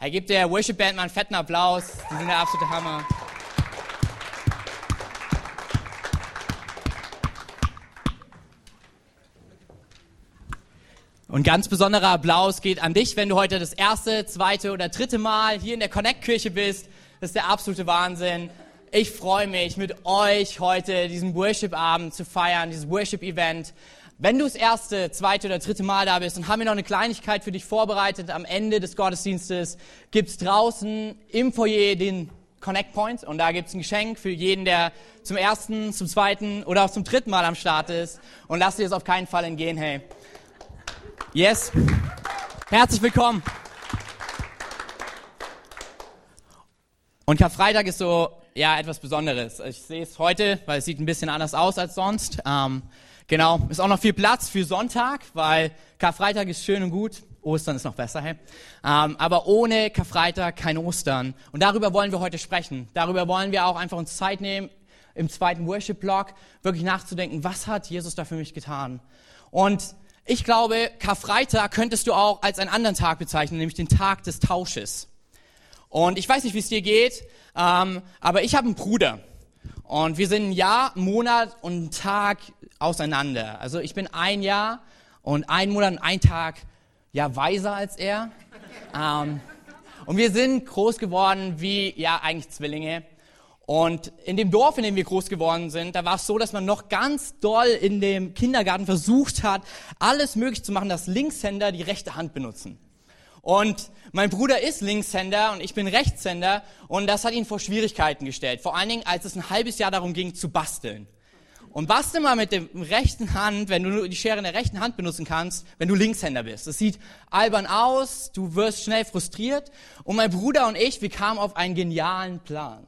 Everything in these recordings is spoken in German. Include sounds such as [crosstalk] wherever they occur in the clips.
Er gibt der Worship Band mal einen fetten Applaus. Die sind der absolute Hammer. Und ganz besonderer Applaus geht an dich, wenn du heute das erste, zweite oder dritte Mal hier in der Connect-Kirche bist. Das ist der absolute Wahnsinn. Ich freue mich, mit euch heute diesen Worship-Abend zu feiern, dieses Worship-Event. Wenn du das erste, zweite oder dritte Mal da bist, dann haben wir noch eine Kleinigkeit für dich vorbereitet. Am Ende des Gottesdienstes gibt's draußen im Foyer den Connect Point und da gibt's ein Geschenk für jeden, der zum ersten, zum zweiten oder auch zum dritten Mal am Start ist. Und lass dir das auf keinen Fall entgehen, hey. Yes. Herzlich willkommen. Und Karfreitag ist so, ja, etwas Besonderes. Ich sehe es heute, weil es sieht ein bisschen anders aus als sonst. Ähm, genau, ist auch noch viel Platz für Sonntag, weil Karfreitag ist schön und gut. Ostern ist noch besser, hey. Ähm, aber ohne Karfreitag kein Ostern. Und darüber wollen wir heute sprechen. Darüber wollen wir auch einfach uns Zeit nehmen, im zweiten Worship-Blog wirklich nachzudenken, was hat Jesus da für mich getan? Und ich glaube, Karfreitag könntest du auch als einen anderen Tag bezeichnen, nämlich den Tag des Tausches. Und ich weiß nicht, wie es dir geht, ähm, aber ich habe einen Bruder. Und wir sind ein Jahr, Monat und Tag auseinander. Also ich bin ein Jahr und ein Monat und ein Tag ja weiser als er. Ähm, und wir sind groß geworden wie ja eigentlich Zwillinge. Und in dem Dorf, in dem wir groß geworden sind, da war es so, dass man noch ganz doll in dem Kindergarten versucht hat, alles möglich zu machen, dass Linkshänder die rechte Hand benutzen. Und mein Bruder ist Linkshänder und ich bin Rechtshänder und das hat ihn vor Schwierigkeiten gestellt. Vor allen Dingen, als es ein halbes Jahr darum ging, zu basteln. Und bastel mal mit der rechten Hand, wenn du die Schere in der rechten Hand benutzen kannst, wenn du Linkshänder bist. Das sieht albern aus, du wirst schnell frustriert. Und mein Bruder und ich, wir kamen auf einen genialen Plan.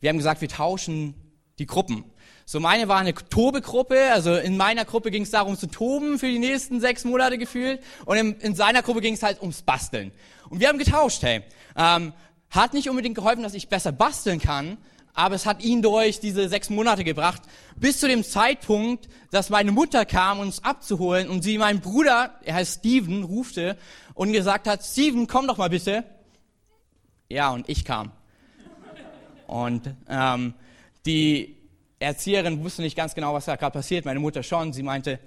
Wir haben gesagt, wir tauschen die Gruppen. So meine war eine Tobegruppe, also in meiner Gruppe ging es darum zu toben für die nächsten sechs Monate gefühlt und in, in seiner Gruppe ging es halt ums Basteln. Und wir haben getauscht, hey. Ähm, hat nicht unbedingt geholfen, dass ich besser basteln kann, aber es hat ihn durch diese sechs Monate gebracht, bis zu dem Zeitpunkt, dass meine Mutter kam, uns abzuholen und sie meinen Bruder, er heißt Steven, rufte und gesagt hat, Steven, komm doch mal bitte. Ja, und ich kam. Und ähm, die Erzieherin wusste nicht ganz genau, was da gerade passiert. Meine Mutter schon. Sie meinte,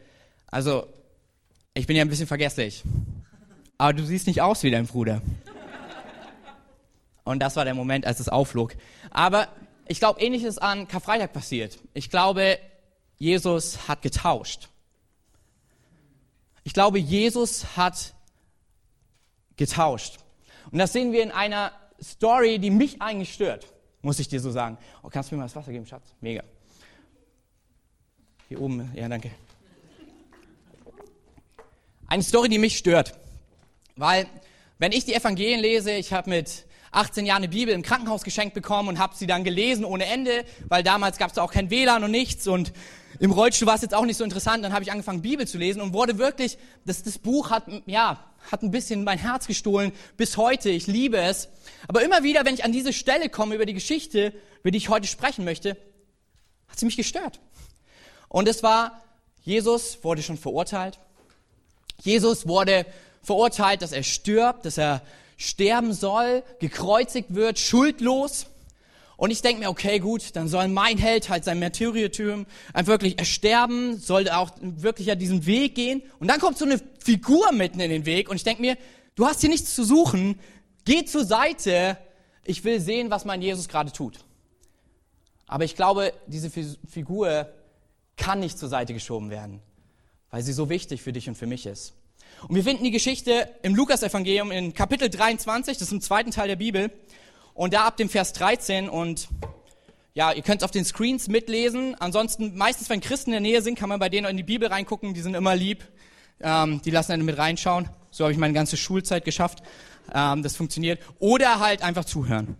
also ich bin ja ein bisschen vergesslich, aber du siehst nicht aus wie dein Bruder. Und das war der Moment, als es aufflog. Aber ich glaube, ähnliches an Karfreitag passiert. Ich glaube, Jesus hat getauscht. Ich glaube, Jesus hat getauscht. Und das sehen wir in einer Story, die mich eigentlich stört muss ich dir so sagen. Oh, kannst du mir mal das Wasser geben, Schatz? Mega. Hier oben, ja, danke. Eine Story, die mich stört. Weil, wenn ich die Evangelien lese, ich habe mit 18 Jahren eine Bibel im Krankenhaus geschenkt bekommen und habe sie dann gelesen ohne Ende, weil damals gab es auch kein WLAN und nichts und im Rollstuhl war es jetzt auch nicht so interessant. Dann habe ich angefangen, Bibel zu lesen und wurde wirklich, das, das Buch hat, ja, hat ein bisschen mein Herz gestohlen bis heute. Ich liebe es. Aber immer wieder, wenn ich an diese Stelle komme über die Geschichte, über die ich heute sprechen möchte, hat sie mich gestört. Und es war, Jesus wurde schon verurteilt. Jesus wurde verurteilt, dass er stirbt, dass er sterben soll, gekreuzigt wird, schuldlos. Und ich denke mir, okay, gut, dann soll mein Held halt sein Martyrium wirklich ersterben, soll auch wirklich ja diesen Weg gehen. Und dann kommt so eine Figur mitten in den Weg und ich denke mir, du hast hier nichts zu suchen, geh zur Seite, ich will sehen, was mein Jesus gerade tut. Aber ich glaube, diese Figur kann nicht zur Seite geschoben werden, weil sie so wichtig für dich und für mich ist. Und wir finden die Geschichte im Lukas-Evangelium in Kapitel 23, das ist im zweiten Teil der Bibel. Und da ab dem Vers 13 und ja, ihr könnt es auf den Screens mitlesen. Ansonsten, meistens, wenn Christen in der Nähe sind, kann man bei denen in die Bibel reingucken. Die sind immer lieb. Ähm, die lassen einen mit reinschauen. So habe ich meine ganze Schulzeit geschafft. Ähm, das funktioniert. Oder halt einfach zuhören.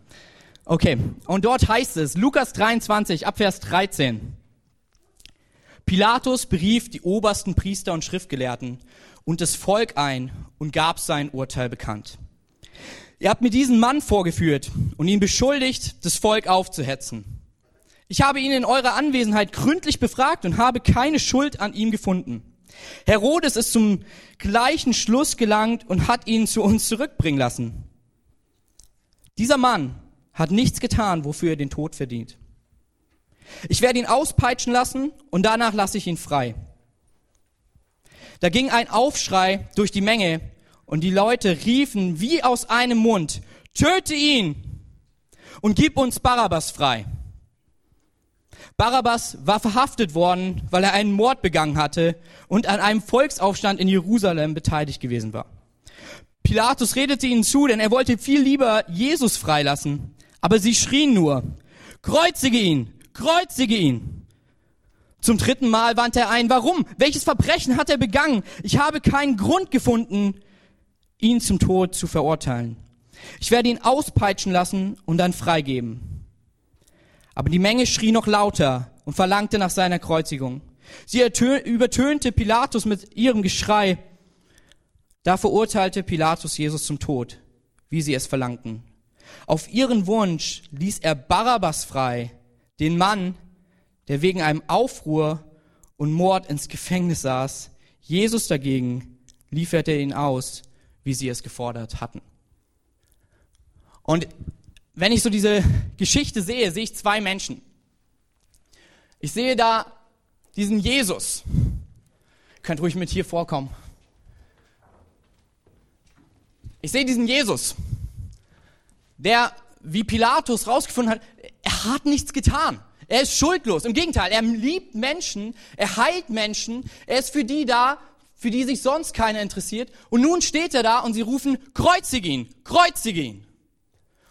Okay, und dort heißt es, Lukas 23, Abvers 13. Pilatus berief die obersten Priester und Schriftgelehrten und das Volk ein und gab sein Urteil bekannt. Ihr habt mir diesen Mann vorgeführt und ihn beschuldigt, das Volk aufzuhetzen. Ich habe ihn in eurer Anwesenheit gründlich befragt und habe keine Schuld an ihm gefunden. Herodes ist zum gleichen Schluss gelangt und hat ihn zu uns zurückbringen lassen. Dieser Mann hat nichts getan, wofür er den Tod verdient. Ich werde ihn auspeitschen lassen und danach lasse ich ihn frei. Da ging ein Aufschrei durch die Menge und die Leute riefen wie aus einem Mund, töte ihn und gib uns Barabbas frei. Barabbas war verhaftet worden, weil er einen Mord begangen hatte und an einem Volksaufstand in Jerusalem beteiligt gewesen war. Pilatus redete ihnen zu, denn er wollte viel lieber Jesus freilassen. Aber sie schrien nur, kreuzige ihn, kreuzige ihn. Zum dritten Mal wandte er ein, warum? Welches Verbrechen hat er begangen? Ich habe keinen Grund gefunden, ihn zum Tod zu verurteilen. Ich werde ihn auspeitschen lassen und dann freigeben. Aber die Menge schrie noch lauter und verlangte nach seiner Kreuzigung. Sie übertönte Pilatus mit ihrem Geschrei. Da verurteilte Pilatus Jesus zum Tod, wie sie es verlangten. Auf ihren Wunsch ließ er Barabbas frei, den Mann, der wegen einem Aufruhr und Mord ins Gefängnis saß. Jesus dagegen lieferte ihn aus, wie sie es gefordert hatten. Und wenn ich so diese Geschichte sehe, sehe ich zwei Menschen. Ich sehe da diesen Jesus. Ihr könnt ruhig mit hier vorkommen. Ich sehe diesen Jesus, der, wie Pilatus rausgefunden hat, er hat nichts getan. Er ist schuldlos. Im Gegenteil, er liebt Menschen, er heilt Menschen, er ist für die da, für die sich sonst keiner interessiert. Und nun steht er da und sie rufen, kreuzige ihn, kreuzige ihn.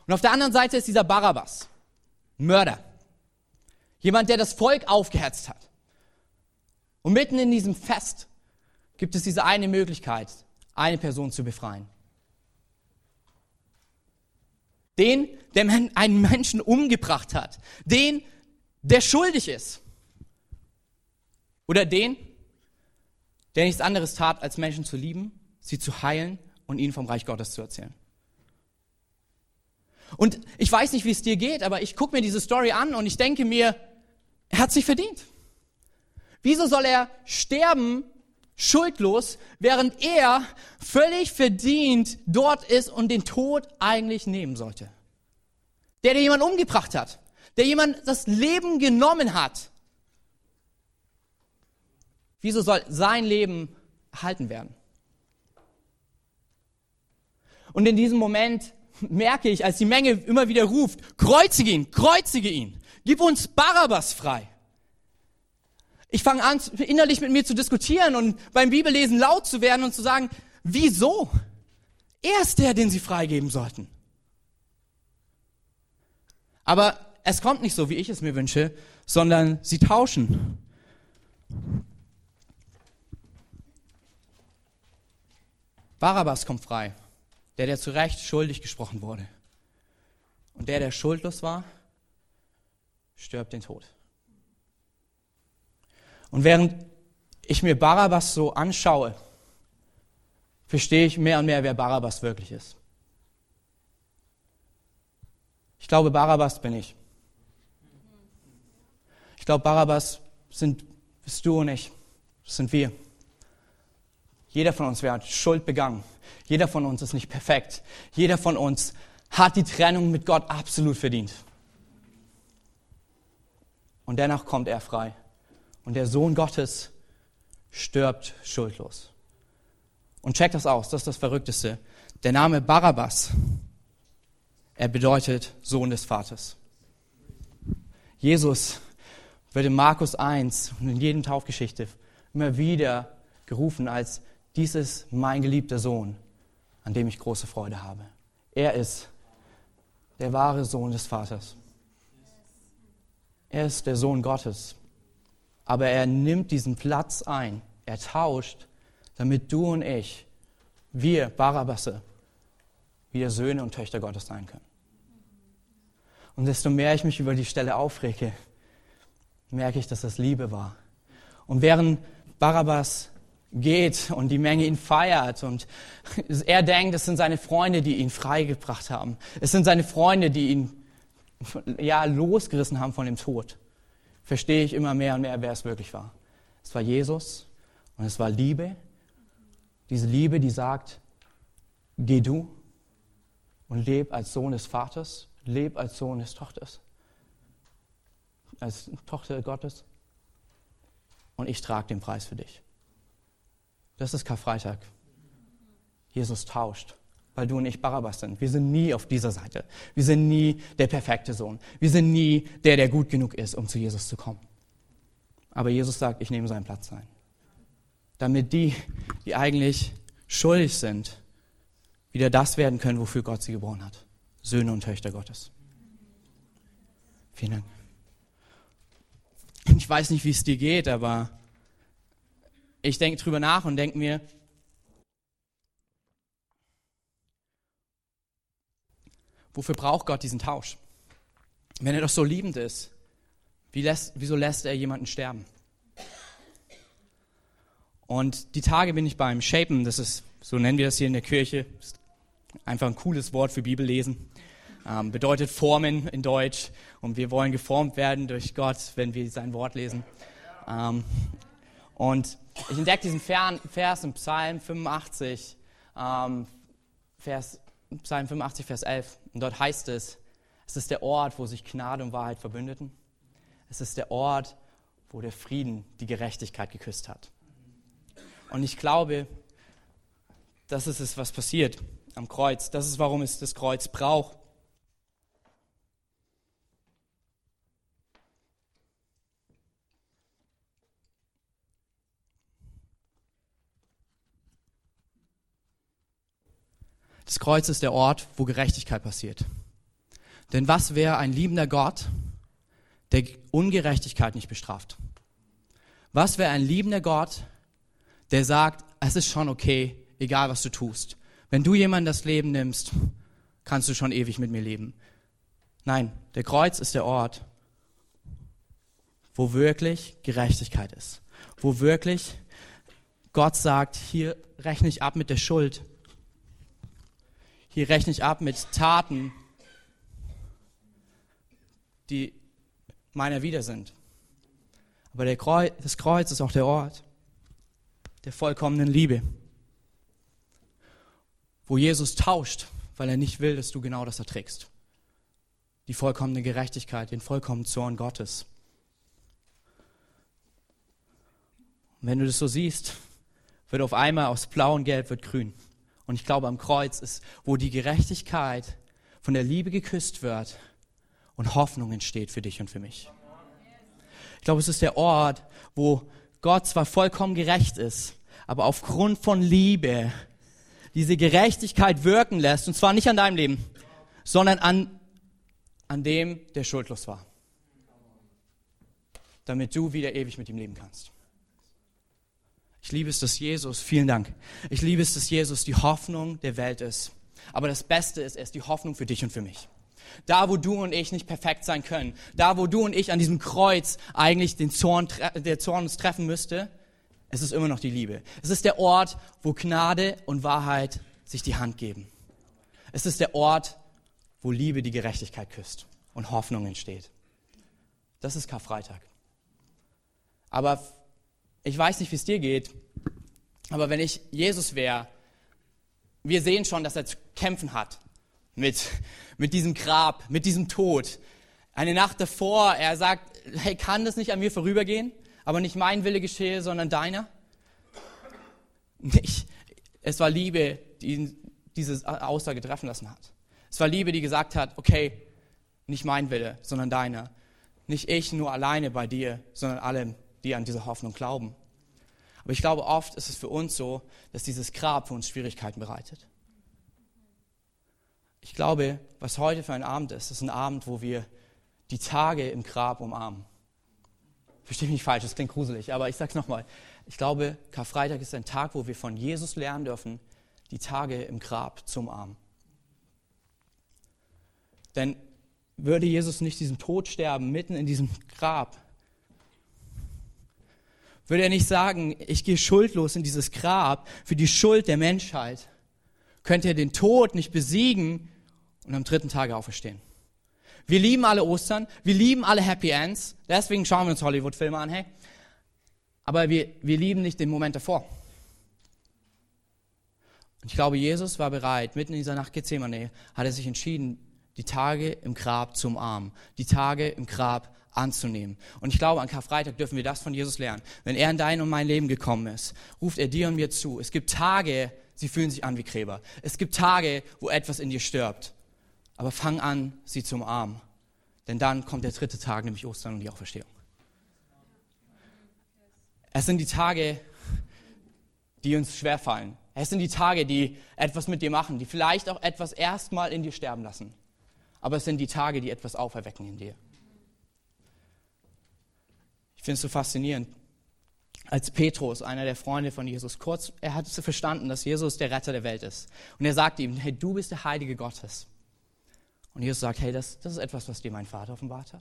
Und auf der anderen Seite ist dieser Barabbas, Mörder. Jemand, der das Volk aufgehetzt hat. Und mitten in diesem Fest gibt es diese eine Möglichkeit, eine Person zu befreien. Den, der einen Menschen umgebracht hat. Den, der schuldig ist. Oder den, der nichts anderes tat, als Menschen zu lieben, sie zu heilen und ihnen vom Reich Gottes zu erzählen. Und ich weiß nicht, wie es dir geht, aber ich gucke mir diese Story an und ich denke mir, er hat sich verdient. Wieso soll er sterben, schuldlos, während er völlig verdient dort ist und den Tod eigentlich nehmen sollte? Der, der jemand umgebracht hat, der jemand das Leben genommen hat. Wieso soll sein Leben erhalten werden? Und in diesem Moment merke ich, als die Menge immer wieder ruft, kreuzige ihn, kreuzige ihn, gib uns Barabbas frei. Ich fange an, innerlich mit mir zu diskutieren und beim Bibellesen laut zu werden und zu sagen, wieso? Er ist der, den sie freigeben sollten. Aber es kommt nicht so, wie ich es mir wünsche, sondern sie tauschen. Barabbas kommt frei der, der zu Recht schuldig gesprochen wurde. Und der, der schuldlos war, stirbt den Tod. Und während ich mir Barabbas so anschaue, verstehe ich mehr und mehr, wer Barabbas wirklich ist. Ich glaube, Barabbas bin ich. Ich glaube, Barabbas sind, bist du und ich. Das sind wir. Jeder von uns hat Schuld begangen. Jeder von uns ist nicht perfekt. Jeder von uns hat die Trennung mit Gott absolut verdient. Und dennoch kommt er frei. Und der Sohn Gottes stirbt schuldlos. Und check das aus, das ist das Verrückteste. Der Name Barabbas, er bedeutet Sohn des Vaters. Jesus wird in Markus 1 und in jedem Taufgeschichte immer wieder gerufen als, dies ist mein geliebter Sohn, an dem ich große Freude habe. Er ist der wahre Sohn des Vaters. Er ist der Sohn Gottes. Aber er nimmt diesen Platz ein. Er tauscht, damit du und ich, wir Barabasse, wieder Söhne und Töchter Gottes sein können. Und desto mehr ich mich über die Stelle aufrege, merke ich, dass das Liebe war. Und während Barabbas geht und die Menge ihn feiert und er denkt, es sind seine Freunde, die ihn freigebracht haben. Es sind seine Freunde, die ihn ja losgerissen haben von dem Tod. Verstehe ich immer mehr und mehr, wer es wirklich war. Es war Jesus Und es war Liebe, diese Liebe, die sagt, geh du und leb als Sohn des Vaters, leb als Sohn des Tochters, als Tochter Gottes. Und ich trage den Preis für dich. Das ist Karfreitag. Jesus tauscht, weil du und ich Barabbas sind. Wir sind nie auf dieser Seite. Wir sind nie der perfekte Sohn. Wir sind nie der, der gut genug ist, um zu Jesus zu kommen. Aber Jesus sagt, ich nehme seinen Platz ein. Damit die, die eigentlich schuldig sind, wieder das werden können, wofür Gott sie geboren hat. Söhne und Töchter Gottes. Vielen Dank. Ich weiß nicht, wie es dir geht, aber ich denke drüber nach und denke mir, wofür braucht Gott diesen Tausch? Wenn er doch so liebend ist, wie lässt, wieso lässt er jemanden sterben? Und die Tage bin ich beim Shapen, das ist, so nennen wir das hier in der Kirche, einfach ein cooles Wort für Bibellesen. Ähm, bedeutet Formen in Deutsch. Und wir wollen geformt werden durch Gott, wenn wir sein Wort lesen. Ähm, und ich entdecke diesen Vers im Psalm 85, ähm, Vers, Psalm 85, Vers 11. Und dort heißt es, es ist der Ort, wo sich Gnade und Wahrheit verbündeten. Es ist der Ort, wo der Frieden die Gerechtigkeit geküsst hat. Und ich glaube, das ist es, was passiert am Kreuz. Das ist, warum es das Kreuz braucht. Das Kreuz ist der Ort, wo Gerechtigkeit passiert. Denn was wäre ein liebender Gott, der Ungerechtigkeit nicht bestraft? Was wäre ein liebender Gott, der sagt, es ist schon okay, egal was du tust. Wenn du jemandem das Leben nimmst, kannst du schon ewig mit mir leben. Nein, der Kreuz ist der Ort, wo wirklich Gerechtigkeit ist. Wo wirklich Gott sagt, hier rechne ich ab mit der Schuld. Hier rechne ich ab mit Taten, die meiner wieder sind. Aber Kreuz, das Kreuz ist auch der Ort, der vollkommenen Liebe, wo Jesus tauscht, weil er nicht will, dass du genau das erträgst. Die vollkommene Gerechtigkeit, den vollkommenen Zorn Gottes. Und wenn du das so siehst, wird auf einmal aus blau und gelb wird grün. Und ich glaube, am Kreuz ist, wo die Gerechtigkeit von der Liebe geküsst wird und Hoffnung entsteht für dich und für mich. Ich glaube, es ist der Ort, wo Gott zwar vollkommen gerecht ist, aber aufgrund von Liebe diese Gerechtigkeit wirken lässt, und zwar nicht an deinem Leben, sondern an, an dem, der schuldlos war. Damit du wieder ewig mit ihm leben kannst. Ich liebe es, dass Jesus, vielen Dank, ich liebe es, dass Jesus die Hoffnung der Welt ist. Aber das Beste ist, er ist die Hoffnung für dich und für mich. Da, wo du und ich nicht perfekt sein können, da, wo du und ich an diesem Kreuz eigentlich den Zorn, der Zorn uns treffen müsste, es ist immer noch die Liebe. Es ist der Ort, wo Gnade und Wahrheit sich die Hand geben. Es ist der Ort, wo Liebe die Gerechtigkeit küsst und Hoffnung entsteht. Das ist Karfreitag. Aber ich weiß nicht, wie es dir geht, aber wenn ich Jesus wäre, wir sehen schon, dass er zu kämpfen hat mit, mit diesem Grab, mit diesem Tod. Eine Nacht davor, er sagt, hey, kann das nicht an mir vorübergehen? aber nicht mein Wille geschehe, sondern deiner? Nicht. Es war Liebe, die diese Aussage treffen lassen hat. Es war Liebe, die gesagt hat, okay, nicht mein Wille, sondern deiner. Nicht ich nur alleine bei dir, sondern alle, die an diese Hoffnung glauben. Aber ich glaube, oft ist es für uns so, dass dieses Grab für uns Schwierigkeiten bereitet. Ich glaube, was heute für ein Abend ist, ist ein Abend, wo wir die Tage im Grab umarmen. Verstehe mich falsch, das klingt gruselig, aber ich sage es nochmal. Ich glaube, Karfreitag ist ein Tag, wo wir von Jesus lernen dürfen, die Tage im Grab zum Arm. Denn würde Jesus nicht diesen Tod sterben, mitten in diesem Grab, würde er nicht sagen, ich gehe schuldlos in dieses Grab für die Schuld der Menschheit, könnte er den Tod nicht besiegen und am dritten Tage auferstehen. Wir lieben alle Ostern, wir lieben alle Happy Ends, deswegen schauen wir uns Hollywood-Filme an, hey. Aber wir, wir lieben nicht den Moment davor. Und ich glaube, Jesus war bereit, mitten in dieser Nacht Gethsemane, hat er sich entschieden, die Tage im Grab zu umarmen, die Tage im Grab anzunehmen. Und ich glaube, an Karfreitag dürfen wir das von Jesus lernen. Wenn er in dein und mein Leben gekommen ist, ruft er dir und mir zu. Es gibt Tage, sie fühlen sich an wie Gräber. Es gibt Tage, wo etwas in dir stirbt. Aber fang an, sie zu umarmen. Denn dann kommt der dritte Tag, nämlich Ostern und die Auferstehung. Es sind die Tage, die uns schwerfallen. Es sind die Tage, die etwas mit dir machen, die vielleicht auch etwas erstmal in dir sterben lassen. Aber es sind die Tage, die etwas auferwecken in dir. Finde es so faszinierend. Als Petrus, einer der Freunde von Jesus, kurz, er hat verstanden, dass Jesus der Retter der Welt ist. Und er sagte ihm, hey, du bist der Heilige Gottes. Und Jesus sagt, hey, das, das ist etwas, was dir mein Vater offenbart hat.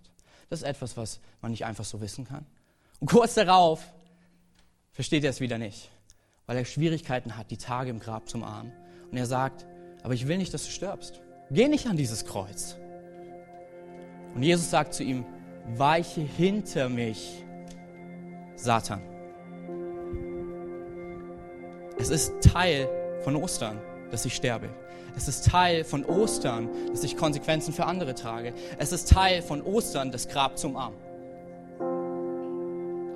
Das ist etwas, was man nicht einfach so wissen kann. Und kurz darauf versteht er es wieder nicht, weil er Schwierigkeiten hat, die Tage im Grab zum Armen. Und er sagt, aber ich will nicht, dass du stirbst. Geh nicht an dieses Kreuz. Und Jesus sagt zu ihm, weiche hinter mich, Satan. Es ist Teil von Ostern, dass ich sterbe. Es ist Teil von Ostern, dass ich Konsequenzen für andere trage. Es ist Teil von Ostern, das Grab zum Arm.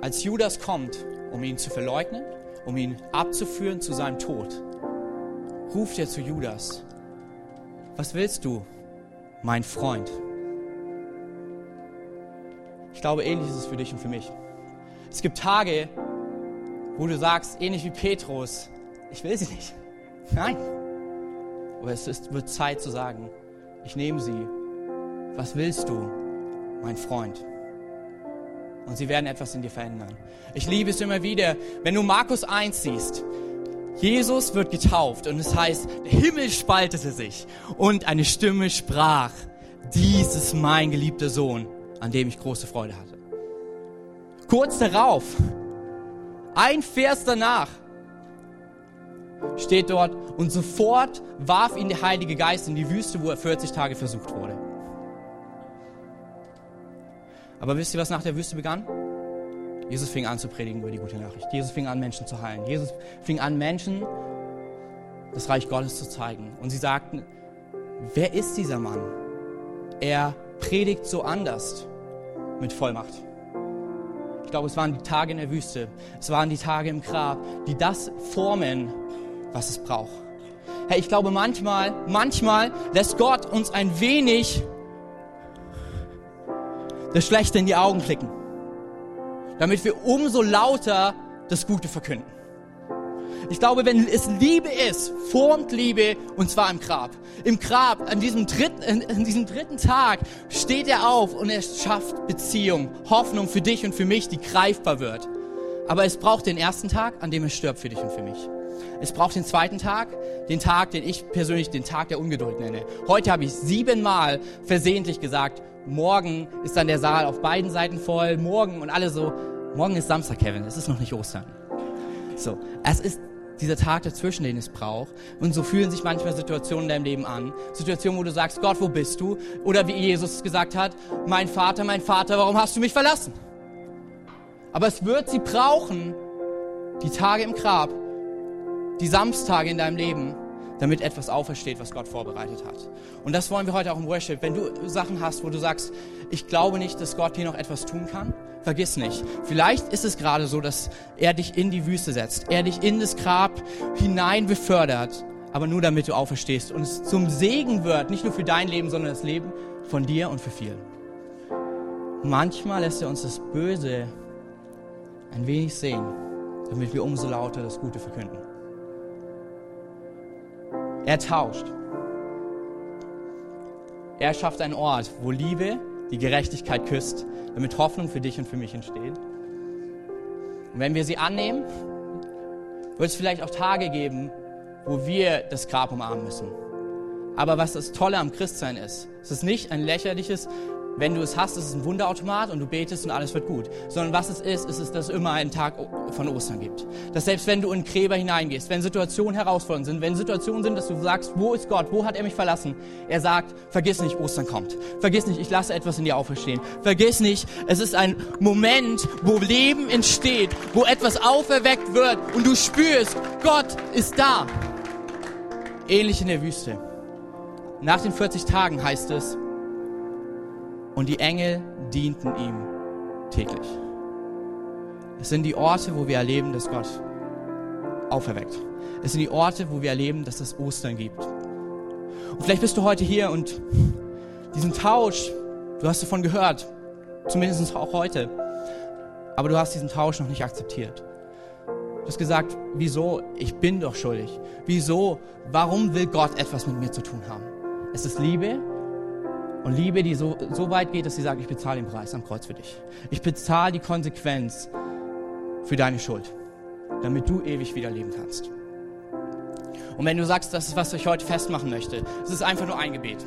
Als Judas kommt, um ihn zu verleugnen, um ihn abzuführen zu seinem Tod, ruft er zu Judas, was willst du, mein Freund? Ich glaube, ähnlich ist es für dich und für mich. Es gibt Tage, wo du sagst, ähnlich wie Petrus, ich will sie nicht. [laughs] Nein. Aber es ist, wird Zeit zu sagen, ich nehme sie. Was willst du, mein Freund? Und sie werden etwas in dir verändern. Ich liebe es immer wieder, wenn du Markus 1 siehst. Jesus wird getauft und es heißt, der Himmel spaltete sich und eine Stimme sprach, dies ist mein geliebter Sohn, an dem ich große Freude hatte. Kurz darauf, ein Vers danach, steht dort, und sofort warf ihn der Heilige Geist in die Wüste, wo er 40 Tage versucht wurde. Aber wisst ihr, was nach der Wüste begann? Jesus fing an zu predigen über die gute Nachricht. Jesus fing an, Menschen zu heilen. Jesus fing an, Menschen das Reich Gottes zu zeigen. Und sie sagten, wer ist dieser Mann? Er predigt so anders mit Vollmacht. Ich glaube, es waren die Tage in der Wüste, es waren die Tage im Grab, die das formen, was es braucht. Hey, ich glaube, manchmal, manchmal lässt Gott uns ein wenig das Schlechte in die Augen klicken, damit wir umso lauter das Gute verkünden. Ich glaube, wenn es Liebe ist, formt Liebe und zwar im Grab. Im Grab, an diesem dritten, an diesem dritten Tag steht er auf und er schafft Beziehung, Hoffnung für dich und für mich, die greifbar wird. Aber es braucht den ersten Tag, an dem er stirbt für dich und für mich. Es braucht den zweiten Tag, den Tag, den ich persönlich den Tag der Ungeduld nenne. Heute habe ich siebenmal versehentlich gesagt, morgen ist dann der Saal auf beiden Seiten voll, morgen und alle so, morgen ist Samstag, Kevin, es ist noch nicht Ostern. So, es ist dieser Tag dazwischen, den es braucht. Und so fühlen sich manchmal Situationen in deinem Leben an. Situationen, wo du sagst, Gott, wo bist du? Oder wie Jesus gesagt hat, mein Vater, mein Vater, warum hast du mich verlassen? Aber es wird sie brauchen, die Tage im Grab, die Samstage in deinem Leben, damit etwas aufersteht, was Gott vorbereitet hat. Und das wollen wir heute auch im Worship. Wenn du Sachen hast, wo du sagst, ich glaube nicht, dass Gott hier noch etwas tun kann, vergiss nicht. Vielleicht ist es gerade so, dass er dich in die Wüste setzt, er dich in das Grab hinein befördert, aber nur damit du auferstehst und es zum Segen wird, nicht nur für dein Leben, sondern das Leben von dir und für viele. Manchmal lässt er uns das Böse ein wenig sehen, damit wir umso lauter das Gute verkünden. Er tauscht. Er schafft einen Ort, wo Liebe die Gerechtigkeit küsst, damit Hoffnung für dich und für mich entsteht. Und wenn wir sie annehmen, wird es vielleicht auch Tage geben, wo wir das Grab umarmen müssen. Aber was das Tolle am Christsein ist, es ist nicht ein lächerliches wenn du es hast, ist es ein Wunderautomat und du betest und alles wird gut. Sondern was es ist, ist es, dass es immer einen Tag von Ostern gibt. Dass selbst wenn du in Gräber hineingehst, wenn Situationen herausfordernd sind, wenn Situationen sind, dass du sagst, wo ist Gott, wo hat er mich verlassen? Er sagt, vergiss nicht, Ostern kommt. Vergiss nicht, ich lasse etwas in dir auferstehen. Vergiss nicht, es ist ein Moment, wo Leben entsteht, wo etwas auferweckt wird und du spürst, Gott ist da. Ähnlich in der Wüste. Nach den 40 Tagen heißt es, und die Engel dienten ihm täglich. Es sind die Orte, wo wir erleben, dass Gott auferweckt. Es sind die Orte, wo wir erleben, dass es Ostern gibt. Und vielleicht bist du heute hier und diesen Tausch, du hast davon gehört, zumindest auch heute, aber du hast diesen Tausch noch nicht akzeptiert. Du hast gesagt, wieso? Ich bin doch schuldig. Wieso? Warum will Gott etwas mit mir zu tun haben? Es ist Liebe und Liebe, die so, so weit geht, dass sie sagt, ich bezahle den Preis am Kreuz für dich. Ich bezahle die Konsequenz für deine Schuld, damit du ewig wieder leben kannst. Und wenn du sagst, das ist, was ich heute festmachen möchte, es ist einfach nur ein Gebet.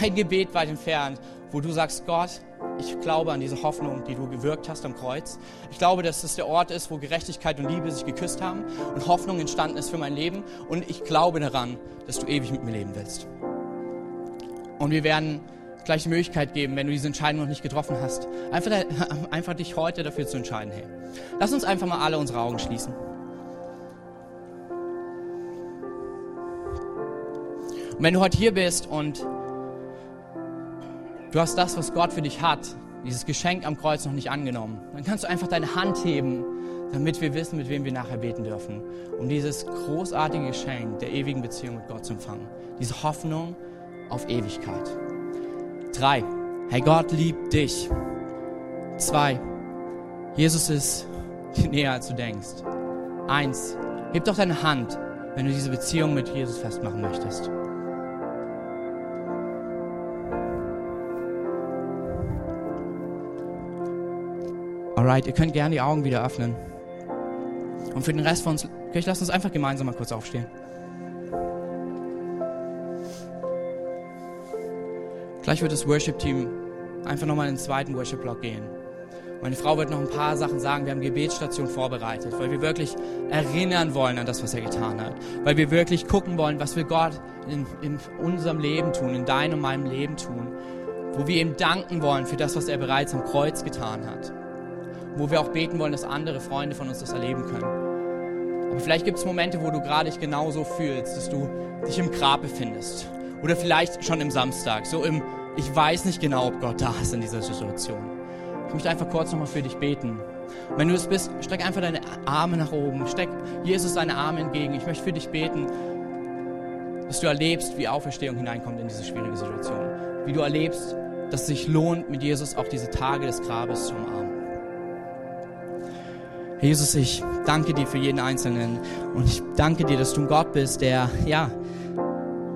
Ein Gebet weit entfernt, wo du sagst, Gott, ich glaube an diese Hoffnung, die du gewirkt hast am Kreuz. Ich glaube, dass es der Ort ist, wo Gerechtigkeit und Liebe sich geküsst haben und Hoffnung entstanden ist für mein Leben. Und ich glaube daran, dass du ewig mit mir leben willst. Und wir werden gleich die Möglichkeit geben, wenn du diese Entscheidung noch nicht getroffen hast, einfach, [laughs] einfach dich heute dafür zu entscheiden. Hey, lass uns einfach mal alle unsere Augen schließen. Und wenn du heute hier bist und du hast das, was Gott für dich hat, dieses Geschenk am Kreuz noch nicht angenommen, dann kannst du einfach deine Hand heben, damit wir wissen, mit wem wir nachher beten dürfen, um dieses großartige Geschenk der ewigen Beziehung mit Gott zu empfangen. Diese Hoffnung auf Ewigkeit. Drei, hey Gott liebt dich. Zwei, Jesus ist [laughs] näher als du denkst. Eins, heb doch deine Hand, wenn du diese Beziehung mit Jesus festmachen möchtest. Alright, ihr könnt gerne die Augen wieder öffnen. Und für den Rest von uns, ich lasse uns einfach gemeinsam mal kurz aufstehen. Gleich wird das Worship-Team einfach nochmal in den zweiten Worship-Block gehen. Meine Frau wird noch ein paar Sachen sagen. Wir haben Gebetsstation vorbereitet, weil wir wirklich erinnern wollen an das, was er getan hat. Weil wir wirklich gucken wollen, was will Gott in, in unserem Leben tun, in deinem und meinem Leben tun. Wo wir ihm danken wollen für das, was er bereits am Kreuz getan hat. Wo wir auch beten wollen, dass andere Freunde von uns das erleben können. Aber vielleicht gibt es Momente, wo du gerade dich genauso fühlst, dass du dich im Grab befindest oder vielleicht schon im Samstag, so im, ich weiß nicht genau, ob Gott da ist in dieser Situation. Ich möchte einfach kurz nochmal für dich beten. Wenn du es bist, streck einfach deine Arme nach oben, steck Jesus seine Arme entgegen. Ich möchte für dich beten, dass du erlebst, wie Auferstehung hineinkommt in diese schwierige Situation. Wie du erlebst, dass es sich lohnt, mit Jesus auch diese Tage des Grabes zu umarmen. Jesus, ich danke dir für jeden Einzelnen und ich danke dir, dass du ein Gott bist, der, ja,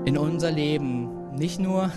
in unser Leben nicht nur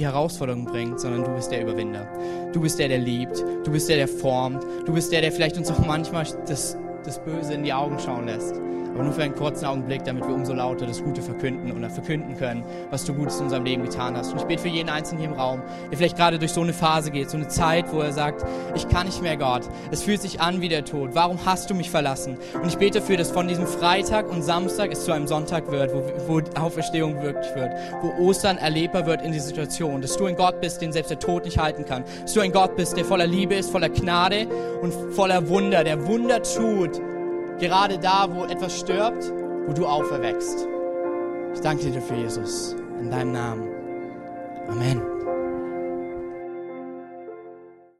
die Herausforderungen bringt, sondern du bist der Überwinder. Du bist der, der liebt. Du bist der, der formt. Du bist der, der vielleicht uns auch manchmal das, das Böse in die Augen schauen lässt aber nur für einen kurzen Augenblick, damit wir umso lauter das Gute verkünden oder verkünden können, was du Gutes in unserem Leben getan hast. Und ich bete für jeden Einzelnen hier im Raum, der vielleicht gerade durch so eine Phase geht, so eine Zeit, wo er sagt, ich kann nicht mehr, Gott. Es fühlt sich an wie der Tod. Warum hast du mich verlassen? Und ich bete dafür, dass von diesem Freitag und Samstag es zu einem Sonntag wird, wo, wo Auferstehung wirklich wird, wo Ostern erlebbar wird in die Situation, dass du ein Gott bist, den selbst der Tod nicht halten kann, dass du ein Gott bist, der voller Liebe ist, voller Gnade und voller Wunder, der Wunder tut, Gerade da, wo etwas stirbt, wo du auferweckst. Ich danke dir dafür, Jesus. In deinem Namen. Amen.